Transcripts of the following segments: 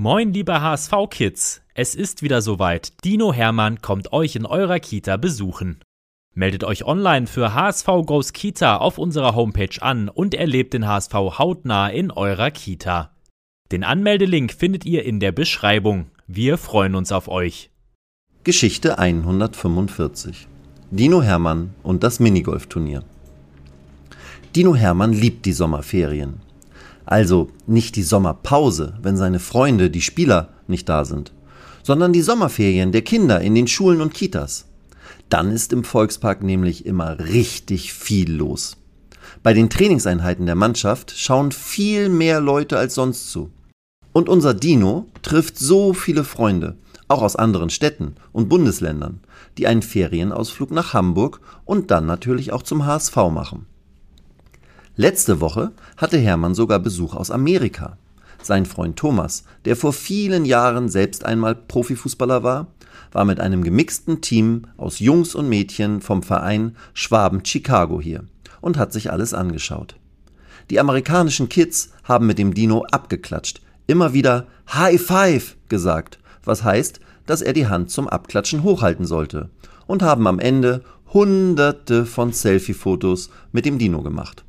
Moin, liebe HSV-Kids! Es ist wieder soweit. Dino Hermann kommt euch in eurer Kita besuchen. Meldet euch online für HSV Goes Kita auf unserer Homepage an und erlebt den HSV hautnah in eurer Kita. Den Anmeldelink findet ihr in der Beschreibung. Wir freuen uns auf euch. Geschichte 145 Dino Hermann und das Minigolfturnier. Dino Hermann liebt die Sommerferien. Also nicht die Sommerpause, wenn seine Freunde, die Spieler, nicht da sind, sondern die Sommerferien der Kinder in den Schulen und Kitas. Dann ist im Volkspark nämlich immer richtig viel los. Bei den Trainingseinheiten der Mannschaft schauen viel mehr Leute als sonst zu. Und unser Dino trifft so viele Freunde, auch aus anderen Städten und Bundesländern, die einen Ferienausflug nach Hamburg und dann natürlich auch zum HSV machen. Letzte Woche hatte Hermann sogar Besuch aus Amerika. Sein Freund Thomas, der vor vielen Jahren selbst einmal Profifußballer war, war mit einem gemixten Team aus Jungs und Mädchen vom Verein Schwaben Chicago hier und hat sich alles angeschaut. Die amerikanischen Kids haben mit dem Dino abgeklatscht, immer wieder High Five gesagt, was heißt, dass er die Hand zum Abklatschen hochhalten sollte, und haben am Ende hunderte von Selfie-Fotos mit dem Dino gemacht.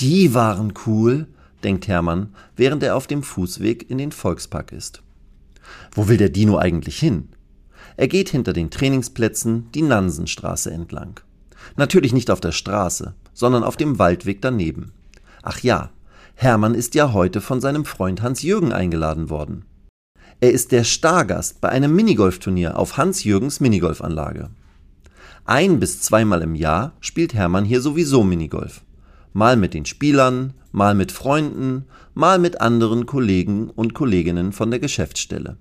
Die waren cool, denkt Hermann, während er auf dem Fußweg in den Volkspark ist. Wo will der Dino eigentlich hin? Er geht hinter den Trainingsplätzen die Nansenstraße entlang. Natürlich nicht auf der Straße, sondern auf dem Waldweg daneben. Ach ja, Hermann ist ja heute von seinem Freund Hans-Jürgen eingeladen worden. Er ist der Stargast bei einem Minigolfturnier auf Hans-Jürgens Minigolfanlage. Ein bis zweimal im Jahr spielt Hermann hier sowieso Minigolf mal mit den Spielern, mal mit Freunden, mal mit anderen Kollegen und Kolleginnen von der Geschäftsstelle.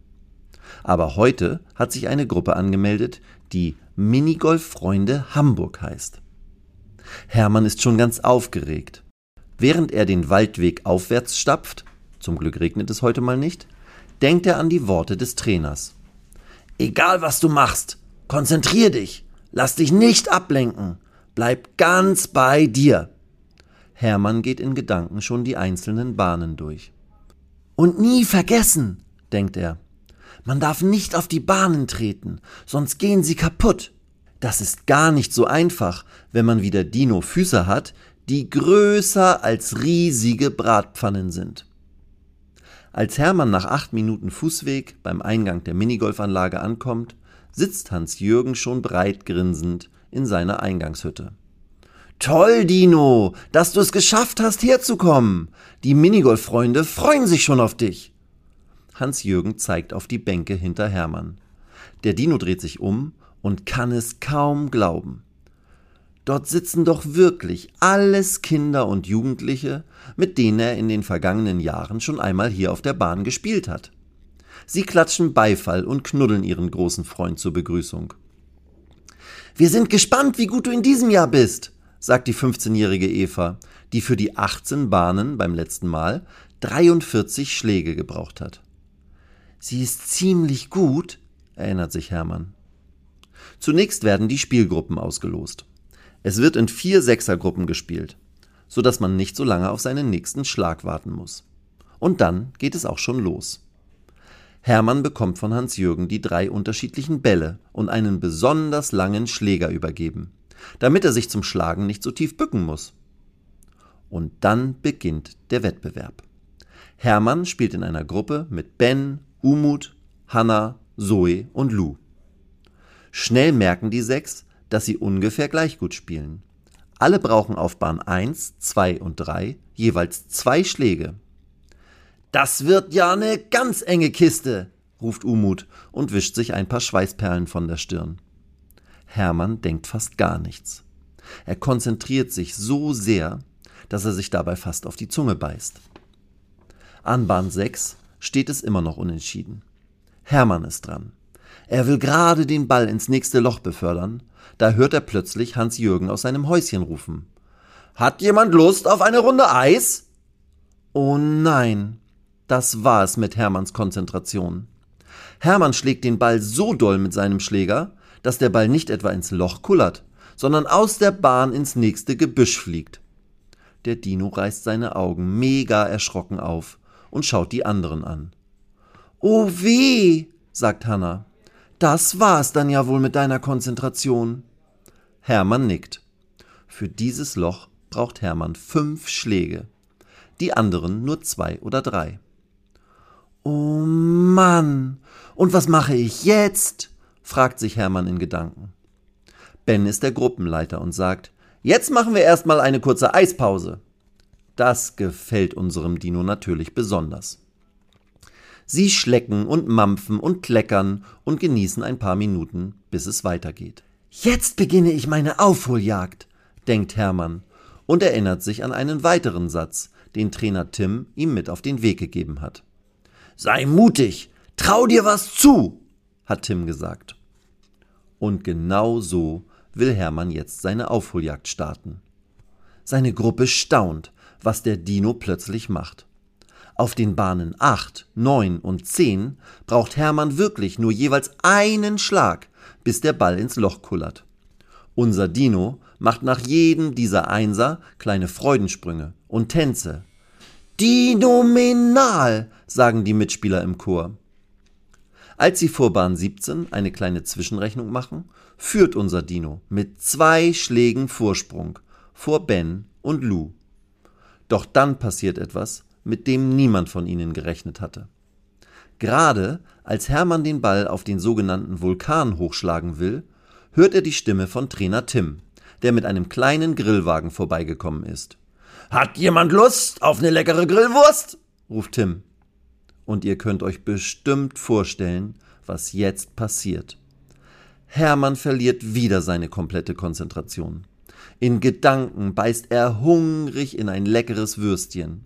Aber heute hat sich eine Gruppe angemeldet, die Minigolf-Freunde Hamburg heißt. Hermann ist schon ganz aufgeregt. Während er den Waldweg aufwärts stapft, zum Glück regnet es heute mal nicht, denkt er an die Worte des Trainers. Egal was du machst, konzentrier dich, lass dich nicht ablenken, bleib ganz bei dir. Hermann geht in Gedanken schon die einzelnen Bahnen durch. Und nie vergessen, denkt er, man darf nicht auf die Bahnen treten, sonst gehen sie kaputt. Das ist gar nicht so einfach, wenn man wie der Dino Füße hat, die größer als riesige Bratpfannen sind. Als Hermann nach acht Minuten Fußweg beim Eingang der Minigolfanlage ankommt, sitzt Hans Jürgen schon breit grinsend in seiner Eingangshütte. Toll, Dino, dass du es geschafft hast, herzukommen. Die Minigolf-Freunde freuen sich schon auf dich. Hans-Jürgen zeigt auf die Bänke hinter Hermann. Der Dino dreht sich um und kann es kaum glauben. Dort sitzen doch wirklich alles Kinder und Jugendliche, mit denen er in den vergangenen Jahren schon einmal hier auf der Bahn gespielt hat. Sie klatschen Beifall und knuddeln ihren großen Freund zur Begrüßung. Wir sind gespannt, wie gut du in diesem Jahr bist, sagt die 15-jährige Eva, die für die 18 Bahnen beim letzten Mal 43 Schläge gebraucht hat. Sie ist ziemlich gut, erinnert sich Hermann. Zunächst werden die Spielgruppen ausgelost. Es wird in vier Sechsergruppen gespielt, so dass man nicht so lange auf seinen nächsten Schlag warten muss. Und dann geht es auch schon los. Hermann bekommt von Hans-Jürgen die drei unterschiedlichen Bälle und einen besonders langen Schläger übergeben damit er sich zum Schlagen nicht so tief bücken muss. Und dann beginnt der Wettbewerb. Hermann spielt in einer Gruppe mit Ben, Umut, Hanna, Zoe und Lou. Schnell merken die sechs, dass sie ungefähr gleich gut spielen. Alle brauchen auf Bahn 1, 2 und 3 jeweils zwei Schläge. Das wird ja eine ganz enge Kiste, ruft Umut und wischt sich ein paar Schweißperlen von der Stirn. Hermann denkt fast gar nichts. Er konzentriert sich so sehr, dass er sich dabei fast auf die Zunge beißt. An Bahn 6 steht es immer noch unentschieden. Hermann ist dran. Er will gerade den Ball ins nächste Loch befördern, da hört er plötzlich Hans Jürgen aus seinem Häuschen rufen. Hat jemand Lust auf eine Runde Eis? Oh nein, das war es mit Hermanns Konzentration. Hermann schlägt den Ball so doll mit seinem Schläger, dass der Ball nicht etwa ins Loch kullert, sondern aus der Bahn ins nächste Gebüsch fliegt. Der Dino reißt seine Augen mega erschrocken auf und schaut die anderen an. Oh weh, sagt Hanna. Das war's dann ja wohl mit deiner Konzentration. Hermann nickt. Für dieses Loch braucht Hermann fünf Schläge, die anderen nur zwei oder drei. Oh Mann, und was mache ich jetzt? Fragt sich Hermann in Gedanken. Ben ist der Gruppenleiter und sagt, jetzt machen wir erstmal eine kurze Eispause. Das gefällt unserem Dino natürlich besonders. Sie schlecken und mampfen und kleckern und genießen ein paar Minuten, bis es weitergeht. Jetzt beginne ich meine Aufholjagd, denkt Hermann und erinnert sich an einen weiteren Satz, den Trainer Tim ihm mit auf den Weg gegeben hat. Sei mutig, trau dir was zu, hat Tim gesagt. Und genau so will Hermann jetzt seine Aufholjagd starten. Seine Gruppe staunt, was der Dino plötzlich macht. Auf den Bahnen 8, 9 und 10 braucht Hermann wirklich nur jeweils einen Schlag, bis der Ball ins Loch kullert. Unser Dino macht nach jedem dieser Einser kleine Freudensprünge und Tänze. Dinominal, sagen die Mitspieler im Chor. Als sie vor Bahn 17 eine kleine Zwischenrechnung machen, führt unser Dino mit zwei Schlägen Vorsprung vor Ben und Lou. Doch dann passiert etwas, mit dem niemand von ihnen gerechnet hatte. Gerade als Hermann den Ball auf den sogenannten Vulkan hochschlagen will, hört er die Stimme von Trainer Tim, der mit einem kleinen Grillwagen vorbeigekommen ist. Hat jemand Lust auf eine leckere Grillwurst? ruft Tim. Und ihr könnt euch bestimmt vorstellen, was jetzt passiert. Hermann verliert wieder seine komplette Konzentration. In Gedanken beißt er hungrig in ein leckeres Würstchen.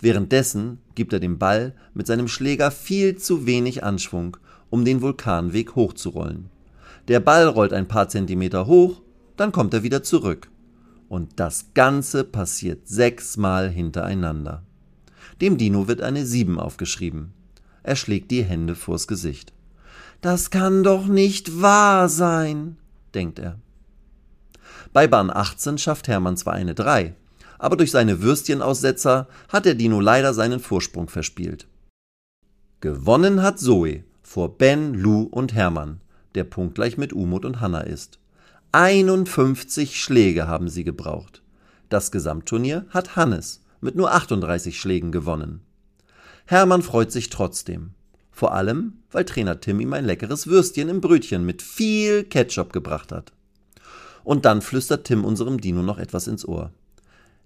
Währenddessen gibt er dem Ball mit seinem Schläger viel zu wenig Anschwung, um den Vulkanweg hochzurollen. Der Ball rollt ein paar Zentimeter hoch, dann kommt er wieder zurück. Und das Ganze passiert sechsmal hintereinander. Dem Dino wird eine Sieben aufgeschrieben. Er schlägt die Hände vors Gesicht. Das kann doch nicht wahr sein, denkt er. Bei Bahn 18 schafft Hermann zwar eine 3, aber durch seine Würstchenaussetzer hat der Dino leider seinen Vorsprung verspielt. Gewonnen hat Zoe vor Ben, Lou und Hermann, der punktgleich mit Umut und Hanna ist. 51 Schläge haben sie gebraucht. Das Gesamtturnier hat Hannes mit nur 38 Schlägen gewonnen. Hermann freut sich trotzdem. Vor allem, weil Trainer Tim ihm ein leckeres Würstchen im Brötchen mit viel Ketchup gebracht hat. Und dann flüstert Tim unserem Dino noch etwas ins Ohr.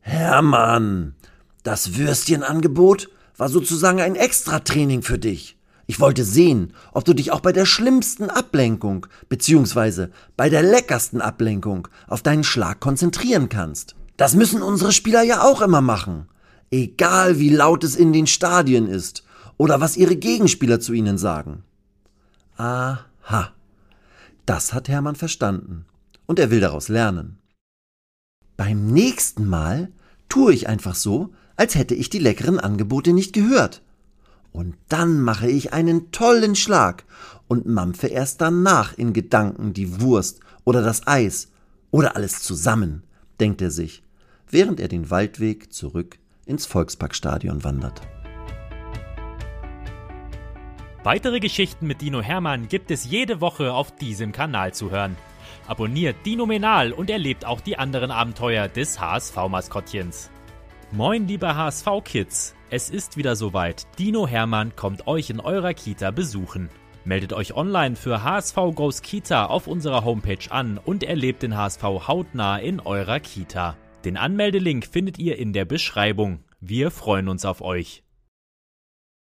Hermann, das Würstchenangebot war sozusagen ein Extratraining für dich. Ich wollte sehen, ob du dich auch bei der schlimmsten Ablenkung beziehungsweise bei der leckersten Ablenkung auf deinen Schlag konzentrieren kannst. Das müssen unsere Spieler ja auch immer machen. Egal wie laut es in den Stadien ist oder was ihre Gegenspieler zu ihnen sagen. Aha. Das hat Hermann verstanden. Und er will daraus lernen. Beim nächsten Mal tue ich einfach so, als hätte ich die leckeren Angebote nicht gehört. Und dann mache ich einen tollen Schlag und mampfe erst danach in Gedanken die Wurst oder das Eis oder alles zusammen, denkt er sich, während er den Waldweg zurück ins Volksparkstadion wandert. Weitere Geschichten mit Dino Hermann gibt es jede Woche auf diesem Kanal zu hören. Abonniert Dino Menal und erlebt auch die anderen Abenteuer des HSV-Maskottchens. Moin, liebe HSV-Kids! Es ist wieder soweit. Dino Hermann kommt euch in eurer Kita besuchen. Meldet euch online für HSV Goes Kita auf unserer Homepage an und erlebt den HSV hautnah in eurer Kita. Den Anmeldelink findet ihr in der Beschreibung. Wir freuen uns auf euch.